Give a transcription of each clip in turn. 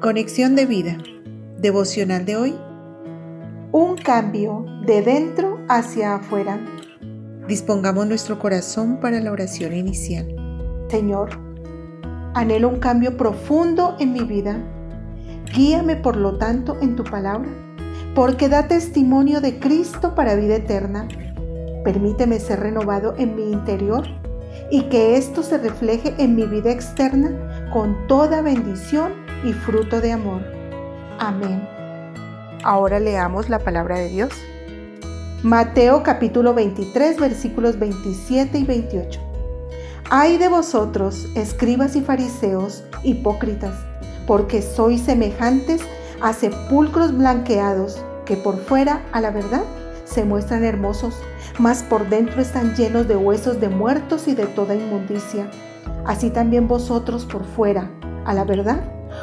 Conexión de vida. Devocional de hoy. Un cambio de dentro hacia afuera. Dispongamos nuestro corazón para la oración inicial. Señor, anhelo un cambio profundo en mi vida. Guíame por lo tanto en tu palabra, porque da testimonio de Cristo para vida eterna. Permíteme ser renovado en mi interior y que esto se refleje en mi vida externa con toda bendición y fruto de amor. Amén. Ahora leamos la palabra de Dios. Mateo capítulo 23 versículos 27 y 28. Ay de vosotros, escribas y fariseos, hipócritas, porque sois semejantes a sepulcros blanqueados, que por fuera, a la verdad, se muestran hermosos, mas por dentro están llenos de huesos de muertos y de toda inmundicia. Así también vosotros por fuera, a la verdad,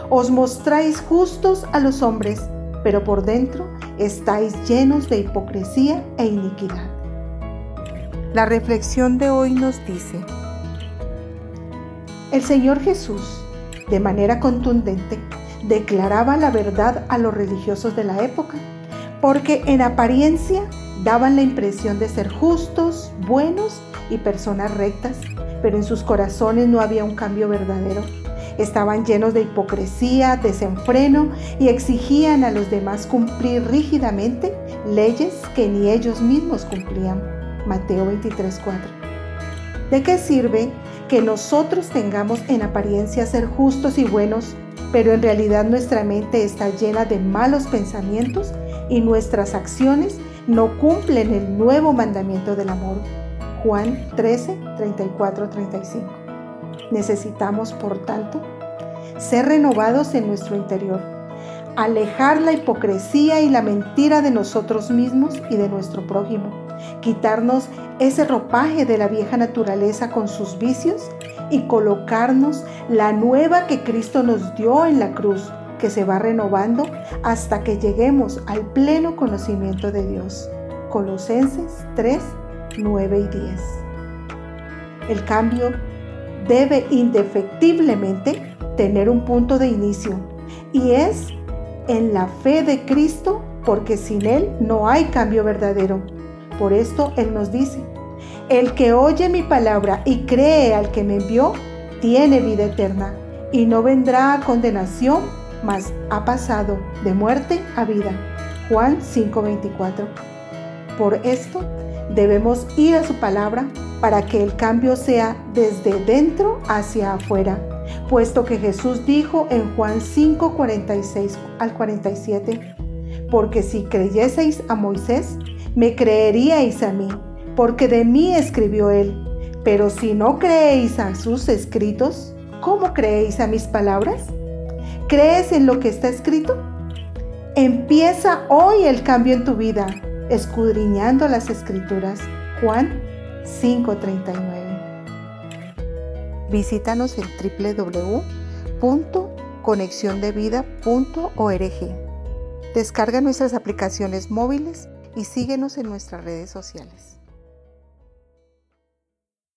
os mostráis justos a los hombres, pero por dentro estáis llenos de hipocresía e iniquidad. La reflexión de hoy nos dice, el Señor Jesús, de manera contundente, declaraba la verdad a los religiosos de la época, porque en apariencia daban la impresión de ser justos, buenos y personas rectas, pero en sus corazones no había un cambio verdadero. Estaban llenos de hipocresía, desenfreno y exigían a los demás cumplir rígidamente leyes que ni ellos mismos cumplían. Mateo 23:4. ¿De qué sirve que nosotros tengamos en apariencia ser justos y buenos, pero en realidad nuestra mente está llena de malos pensamientos y nuestras acciones no cumplen el nuevo mandamiento del amor? Juan 13, 34, 35. Necesitamos, por tanto, ser renovados en nuestro interior, alejar la hipocresía y la mentira de nosotros mismos y de nuestro prójimo, quitarnos ese ropaje de la vieja naturaleza con sus vicios y colocarnos la nueva que Cristo nos dio en la cruz, que se va renovando hasta que lleguemos al pleno conocimiento de Dios. Colosenses 3, 9 y 10. El cambio debe indefectiblemente tener un punto de inicio y es en la fe de Cristo porque sin Él no hay cambio verdadero. Por esto Él nos dice, el que oye mi palabra y cree al que me envió, tiene vida eterna y no vendrá a condenación, mas ha pasado de muerte a vida. Juan 5:24. Por esto debemos ir a su palabra para que el cambio sea desde dentro hacia afuera, puesto que Jesús dijo en Juan 5, 46 al 47, porque si creyeseis a Moisés, me creeríais a mí, porque de mí escribió él, pero si no creéis a sus escritos, ¿cómo creéis a mis palabras? ¿Crees en lo que está escrito? Empieza hoy el cambio en tu vida, escudriñando las escrituras. Juan 5:39. Visítanos en www.conexiondevida.org. Descarga nuestras aplicaciones móviles y síguenos en nuestras redes sociales.